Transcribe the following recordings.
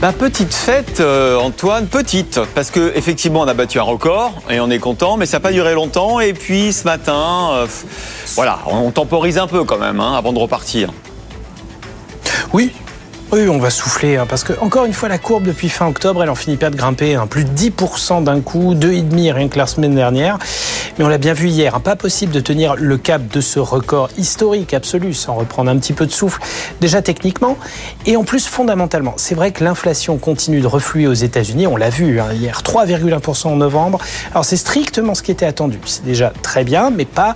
bah, petite fête, euh, Antoine, petite, parce que effectivement on a battu un record et on est content, mais ça n'a pas duré longtemps. Et puis ce matin, euh, voilà, on temporise un peu quand même hein, avant de repartir. Oui, oui, on va souffler, hein, parce que encore une fois, la courbe depuis fin octobre, elle en finit pas de grimper, hein, plus de 10% d'un coup, 2,5 rien que la semaine dernière. Mais on l'a bien vu hier, hein, pas possible de tenir le cap de ce record historique absolu sans reprendre un petit peu de souffle, déjà techniquement, et en plus fondamentalement. C'est vrai que l'inflation continue de refluer aux États-Unis, on l'a vu hier, 3,1% en novembre. Alors c'est strictement ce qui était attendu, c'est déjà très bien, mais pas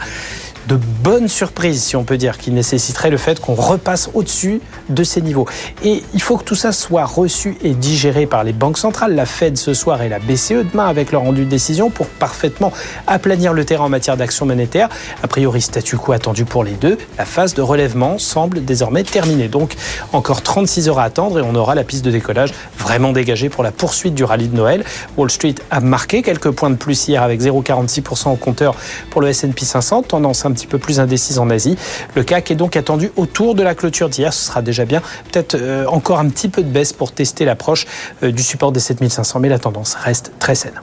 de bonnes surprises, si on peut dire, qui nécessiterait le fait qu'on repasse au-dessus de ces niveaux. Et il faut que tout ça soit reçu et digéré par les banques centrales, la Fed ce soir et la BCE demain avec leur rendu de décision pour parfaitement aplanir le terrain en matière d'action monétaire. A priori, statu quo attendu pour les deux. La phase de relèvement semble désormais terminée. Donc, encore 36 heures à attendre et on aura la piste de décollage vraiment dégagée pour la poursuite du rallye de Noël. Wall Street a marqué quelques points de plus hier avec 0,46% au compteur pour le S&P 500, tendance un petit peu plus indécise en Asie. Le CAC est donc attendu autour de la clôture d'hier. Ce sera déjà bien. Peut-être euh, encore un petit peu de baisse pour tester l'approche euh, du support des 7500, mais la tendance reste très saine.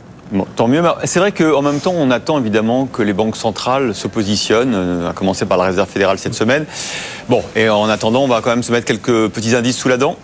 tant mieux. C'est vrai qu'en même temps, on attend évidemment que les banques centrales se positionnent, euh, à commencer par la Réserve fédérale cette semaine. Bon, et en attendant, on va quand même se mettre quelques petits indices sous la dent.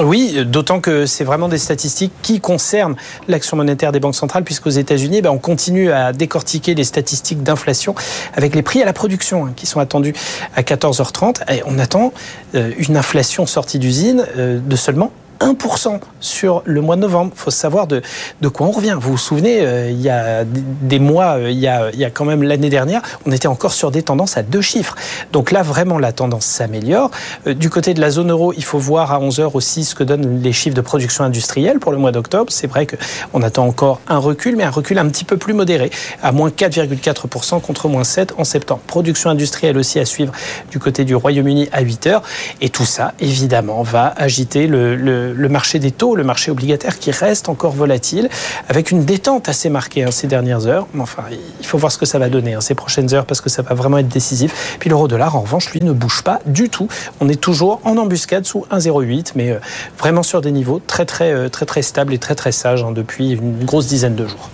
Oui, d'autant que c'est vraiment des statistiques qui concernent l'action monétaire des banques centrales, puisqu'aux États-Unis, ben, on continue à décortiquer les statistiques d'inflation avec les prix à la production hein, qui sont attendus à 14h30. Et on attend euh, une inflation sortie d'usine euh, de seulement 1% sur le mois de novembre. Il faut savoir de, quoi on revient. Vous vous souvenez, euh, il y a des mois, euh, il, y a, quand même l'année dernière, on était encore sur des tendances à deux chiffres. Donc là, vraiment, la tendance s'améliore. Euh, du côté de la zone euro, il faut voir à 11h aussi ce que donnent les chiffres de production industrielle pour le mois d'octobre. C'est vrai qu'on attend encore un recul, mais un recul un petit peu plus modéré, à moins 4,4% contre moins 7 en septembre. Production industrielle aussi à suivre du côté du Royaume-Uni à 8h. Et tout ça, évidemment, va agiter le le marché des taux, le marché obligataire qui reste encore volatile, avec une détente assez marquée hein, ces dernières heures. Enfin, il faut voir ce que ça va donner hein, ces prochaines heures parce que ça va vraiment être décisif. Puis l'euro-dollar, en revanche, lui, ne bouge pas du tout. On est toujours en embuscade sous 1,08, mais euh, vraiment sur des niveaux très, très, euh, très, très stables et très, très sages hein, depuis une grosse dizaine de jours.